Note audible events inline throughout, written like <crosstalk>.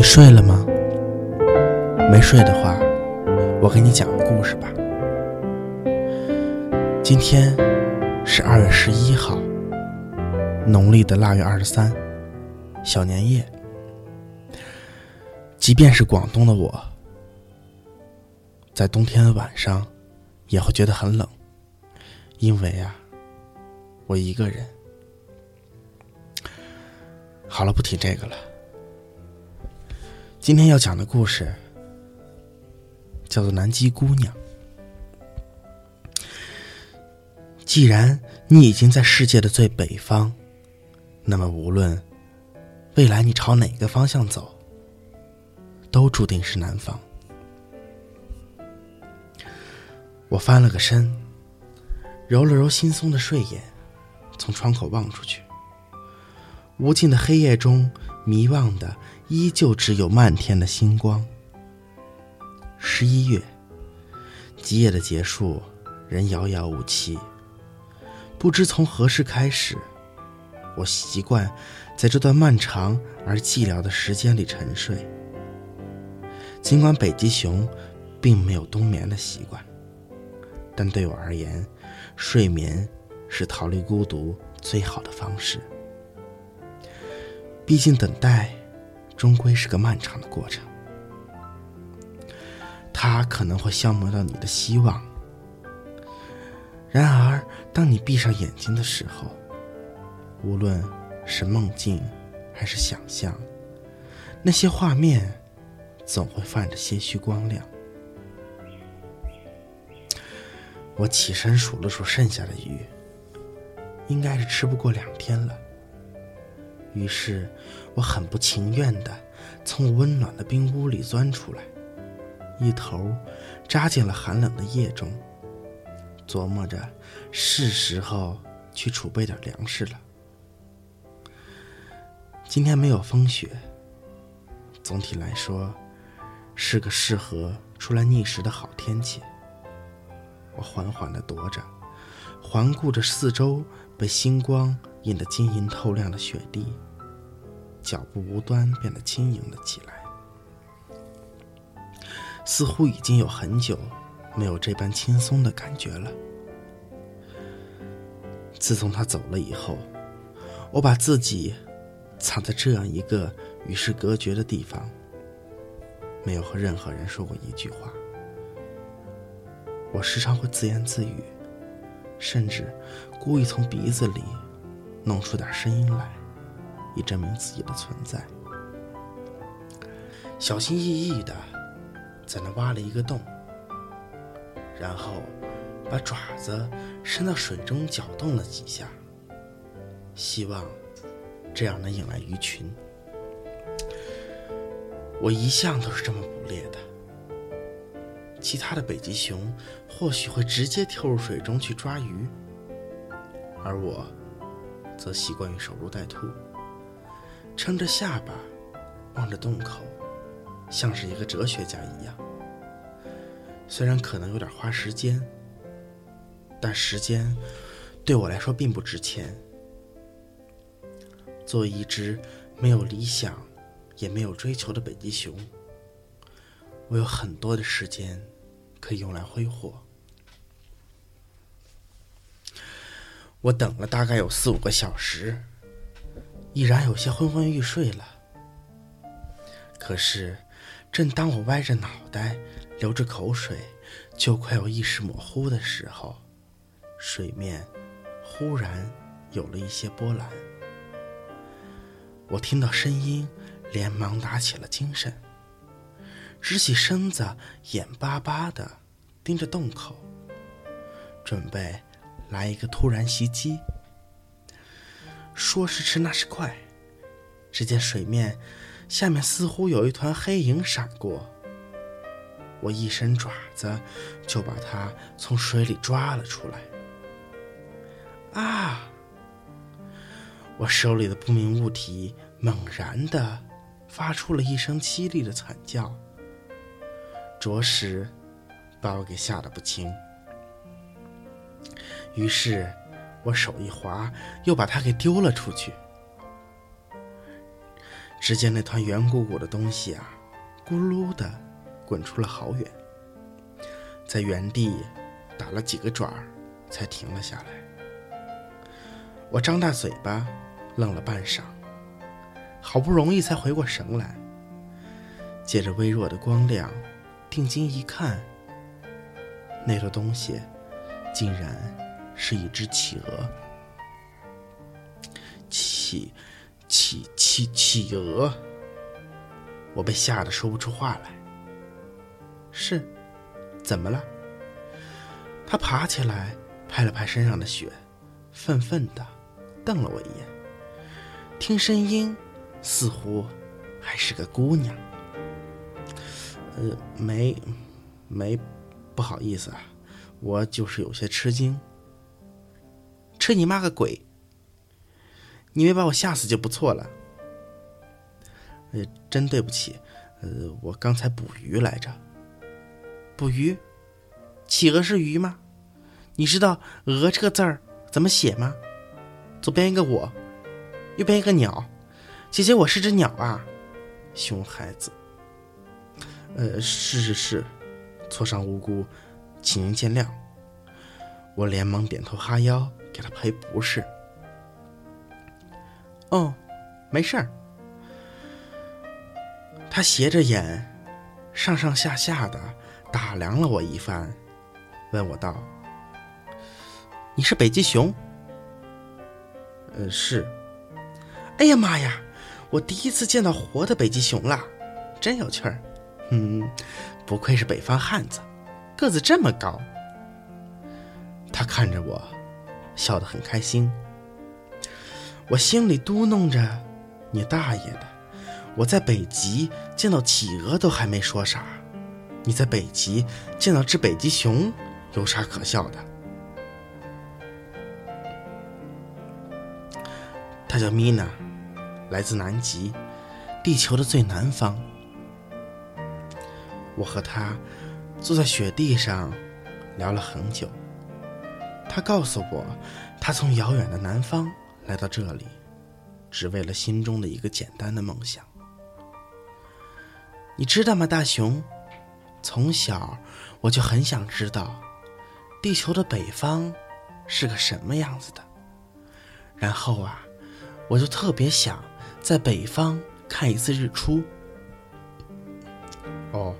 你睡了吗？没睡的话，我给你讲个故事吧。今天是二月十一号，农历的腊月二十三，小年夜。即便是广东的我，在冬天的晚上也会觉得很冷，因为啊，我一个人。好了，不提这个了。今天要讲的故事叫做《南极姑娘》。既然你已经在世界的最北方，那么无论未来你朝哪个方向走，都注定是南方。我翻了个身，揉了揉惺忪的睡眼，从窗口望出去，无尽的黑夜中，迷望的。依旧只有漫天的星光。十一月，极夜的结束，人遥遥无期。不知从何时开始，我习惯在这段漫长而寂寥的时间里沉睡。尽管北极熊并没有冬眠的习惯，但对我而言，睡眠是逃离孤独最好的方式。毕竟等待。终归是个漫长的过程，它可能会消磨到你的希望。然而，当你闭上眼睛的时候，无论是梦境还是想象，那些画面总会泛着些许光亮。我起身数了数剩下的鱼，应该是吃不过两天了。于是，我很不情愿地从温暖的冰屋里钻出来，一头扎进了寒冷的夜中，琢磨着是时候去储备点粮食了。今天没有风雪，总体来说是个适合出来觅食的好天气。我缓缓地踱着，环顾着四周被星光。映得晶莹透亮的雪地，脚步无端变得轻盈了起来，似乎已经有很久没有这般轻松的感觉了。自从他走了以后，我把自己藏在这样一个与世隔绝的地方，没有和任何人说过一句话。我时常会自言自语，甚至故意从鼻子里。弄出点声音来，以证明自己的存在。小心翼翼的在那挖了一个洞，然后把爪子伸到水中搅动了几下，希望这样能引来鱼群。我一向都是这么捕猎的。其他的北极熊或许会直接跳入水中去抓鱼，而我。则习惯于守株待兔，撑着下巴，望着洞口，像是一个哲学家一样。虽然可能有点花时间，但时间对我来说并不值钱。作为一只没有理想也没有追求的北极熊，我有很多的时间可以用来挥霍。我等了大概有四五个小时，已然有些昏昏欲睡了。可是，正当我歪着脑袋，流着口水，就快要意识模糊的时候，水面忽然有了一些波澜。我听到声音，连忙打起了精神，直起身子，眼巴巴的盯着洞口，准备。来一个突然袭击，说时迟，那时快，只见水面下面似乎有一团黑影闪过，我一伸爪子就把它从水里抓了出来。啊！我手里的不明物体猛然的发出了一声凄厉的惨叫，着实把我给吓得不轻。于是，我手一滑，又把它给丢了出去。只见那团圆鼓鼓的东西啊，咕噜的滚出了好远，在原地打了几个转儿，才停了下来。我张大嘴巴，愣了半晌，好不容易才回过神来，借着微弱的光亮，定睛一看，那个东西竟然是一只企鹅。企。企企企鹅，我被吓得说不出话来。是，怎么了？他爬起来，拍了拍身上的雪，愤愤的瞪了我一眼。听声音，似乎还是个姑娘。呃，没，没，不好意思啊，我就是有些吃惊。吃你妈个鬼！你没把我吓死就不错了。呃，真对不起，呃，我刚才捕鱼来着。捕鱼？企鹅是鱼吗？你知道“鹅”这个字儿怎么写吗？左边一个我，右边一个鸟。姐姐，我是只鸟啊，熊孩子。呃，是是是，错伤无辜，请您见谅。我连忙点头哈腰，给他赔不是。哦，没事儿。他斜着眼，上上下下的打量了我一番，问我道：“你是北极熊？”“呃，是。”“哎呀妈呀，我第一次见到活的北极熊了，真有趣儿。”“嗯，不愧是北方汉子，个子这么高。”他看着我，笑得很开心。我心里嘟囔着：“你大爷的！我在北极见到企鹅都还没说啥，你在北极见到只北极熊有啥可笑的？”他叫米娜，来自南极，地球的最南方。我和他坐在雪地上聊了很久。他告诉我，他从遥远的南方。来到这里，只为了心中的一个简单的梦想。你知道吗，大熊？从小我就很想知道，地球的北方是个什么样子的。然后啊，我就特别想在北方看一次日出。哦，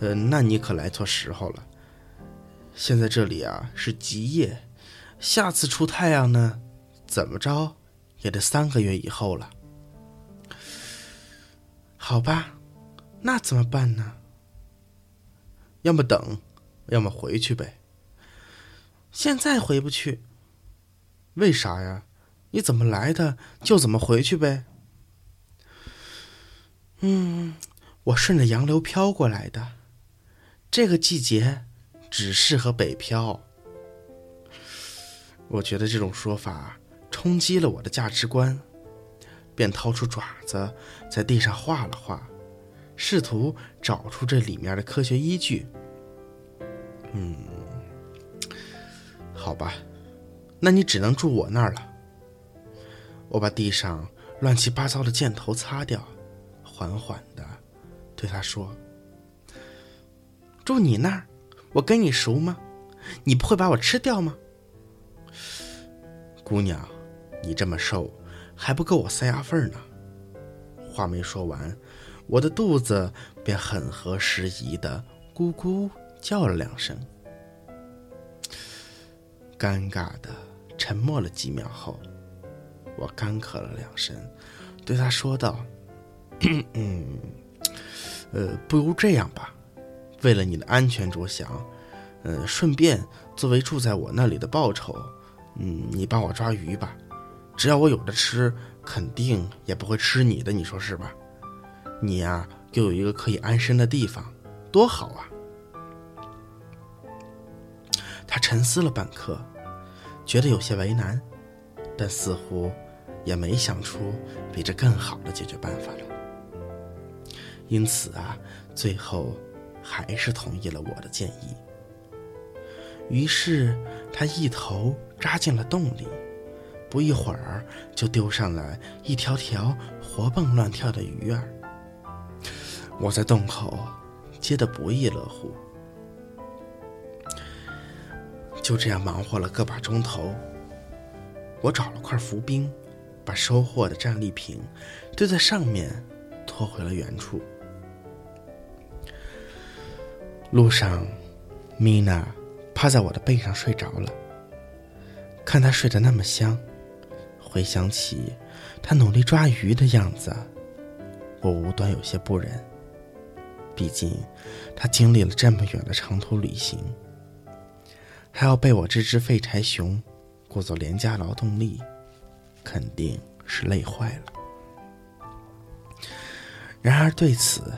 呃，那你可来错时候了。现在这里啊是极夜，下次出太阳呢？怎么着，也得三个月以后了。好吧，那怎么办呢？要么等，要么回去呗。现在回不去，为啥呀？你怎么来的就怎么回去呗。嗯，我顺着洋流飘过来的，这个季节只适合北漂。我觉得这种说法。冲击了我的价值观，便掏出爪子在地上画了画，试图找出这里面的科学依据。嗯，好吧，那你只能住我那儿了。我把地上乱七八糟的箭头擦掉，缓缓的对他说：“住你那儿，我跟你熟吗？你不会把我吃掉吗？”姑娘。你这么瘦，还不够我塞牙缝呢。话没说完，我的肚子便很合时宜的咕咕叫了两声。尴尬的沉默了几秒后，我干咳了两声，对他说道：“ <coughs> 嗯，呃，不如这样吧，为了你的安全着想，呃，顺便作为住在我那里的报酬，嗯，你帮我抓鱼吧。”只要我有的吃，肯定也不会吃你的，你说是吧？你呀，又有一个可以安身的地方，多好啊！他沉思了半刻，觉得有些为难，但似乎也没想出比这更好的解决办法了。因此啊，最后还是同意了我的建议。于是他一头扎进了洞里。不一会儿就丢上来一条条活蹦乱跳的鱼儿。我在洞口接得不亦乐乎。就这样忙活了个把钟头，我找了块浮冰，把收获的战利品堆在上面，拖回了原处。路上，米娜趴在我的背上睡着了。看她睡得那么香，回想起她努力抓鱼的样子，我无端有些不忍。毕竟，她经历了这么远的长途旅行。还要被我这只废柴熊雇做廉价劳动力，肯定是累坏了。然而对此，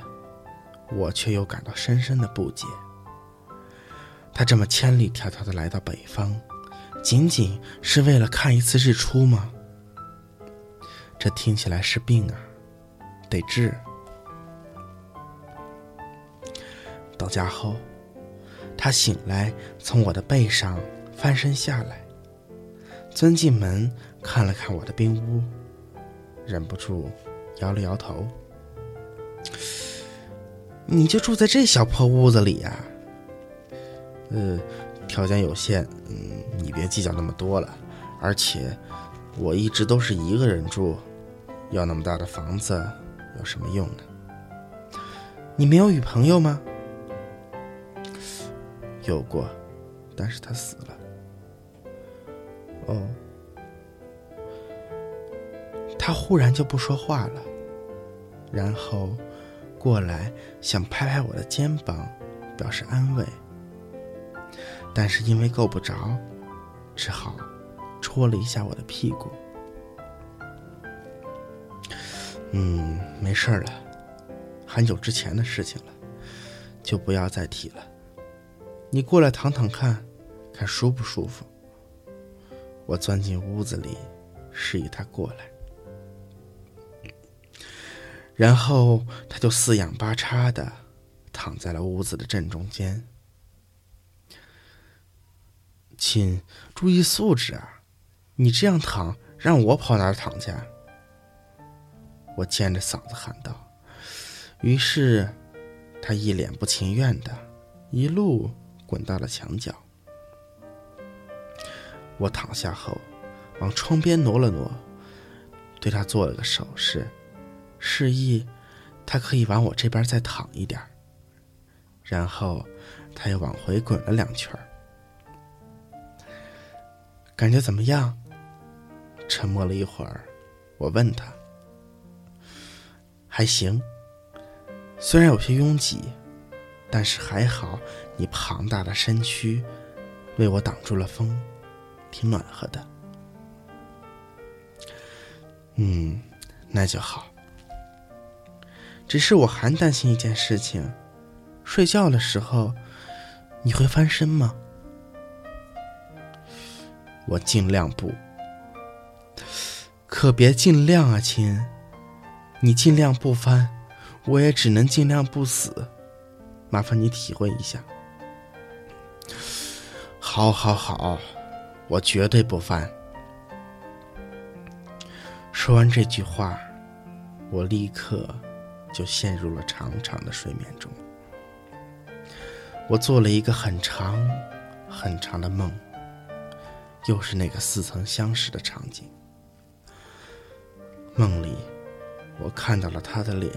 我却又感到深深的不解。他这么千里迢迢的来到北方，仅仅是为了看一次日出吗？这听起来是病啊，得治。到家后。他醒来，从我的背上翻身下来，钻进门看了看我的冰屋，忍不住摇了摇头：“你就住在这小破屋子里呀？”“呃，条件有限，嗯，你别计较那么多了。而且，我一直都是一个人住，要那么大的房子有什么用呢？你没有女朋友吗？”有过，但是他死了。哦，他忽然就不说话了，然后过来想拍拍我的肩膀，表示安慰，但是因为够不着，只好戳了一下我的屁股。嗯，没事了，很久之前的事情了，就不要再提了。你过来躺躺看，看舒不舒服？我钻进屋子里，示意他过来，然后他就四仰八叉的躺在了屋子的正中间。亲，注意素质啊！你这样躺，让我跑哪儿躺去？我尖着嗓子喊道。于是，他一脸不情愿的，一路。滚到了墙角，我躺下后，往窗边挪了挪，对他做了个手势，示意他可以往我这边再躺一点。然后，他又往回滚了两圈感觉怎么样？沉默了一会儿，我问他：“还行，虽然有些拥挤。”但是还好，你庞大的身躯为我挡住了风，挺暖和的。嗯，那就好。只是我还担心一件事情：睡觉的时候你会翻身吗？我尽量不，可别尽量啊，亲。你尽量不翻，我也只能尽量不死。麻烦你体会一下。好，好，好，我绝对不翻。说完这句话，我立刻就陷入了长长的睡眠中。我做了一个很长、很长的梦，又是那个似曾相识的场景。梦里，我看到了他的脸，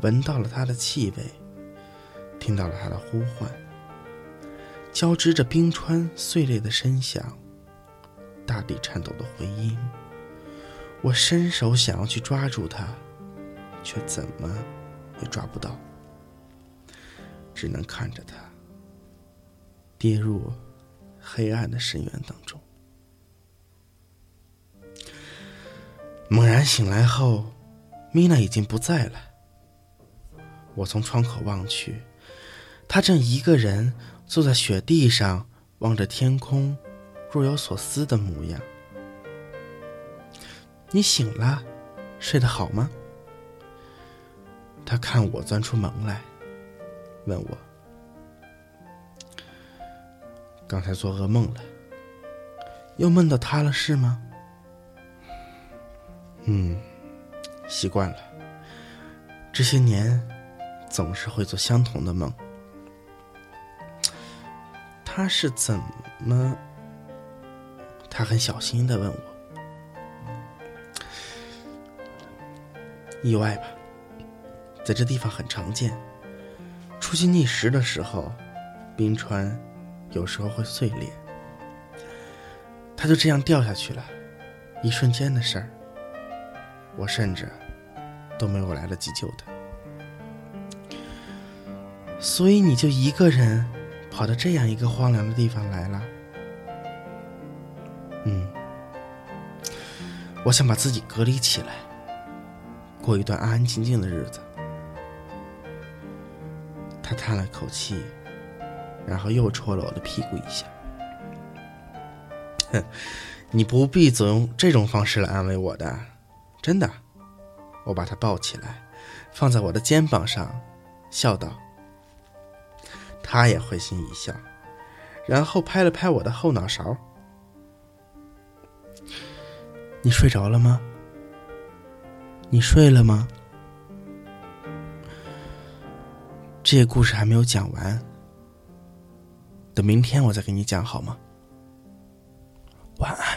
闻到了他的气味。听到了他的呼唤，交织着冰川碎裂的声响，大地颤抖的回音。我伸手想要去抓住他，却怎么也抓不到，只能看着他跌入黑暗的深渊当中。猛然醒来后，米娜已经不在了。我从窗口望去。她正一个人坐在雪地上，望着天空，若有所思的模样。你醒了，睡得好吗？他看我钻出门来，问我：“刚才做噩梦了，又梦到他了是吗？”嗯，习惯了。这些年，总是会做相同的梦。他是怎么？他很小心的问我：“意外吧，在这地方很常见。出现逆时的时候，冰川有时候会碎裂。他就这样掉下去了，一瞬间的事儿。我甚至都没有来得及救他。所以你就一个人跑到这样一个荒凉的地方来了？”嗯，我想把自己隔离起来，过一段安安静静的日子。他叹了口气，然后又戳了我的屁股一下。哼，你不必总用这种方式来安慰我的，真的。我把他抱起来，放在我的肩膀上，笑道。他也会心一笑，然后拍了拍我的后脑勺。你睡着了吗？你睡了吗？这些故事还没有讲完，等明天我再给你讲好吗？晚安。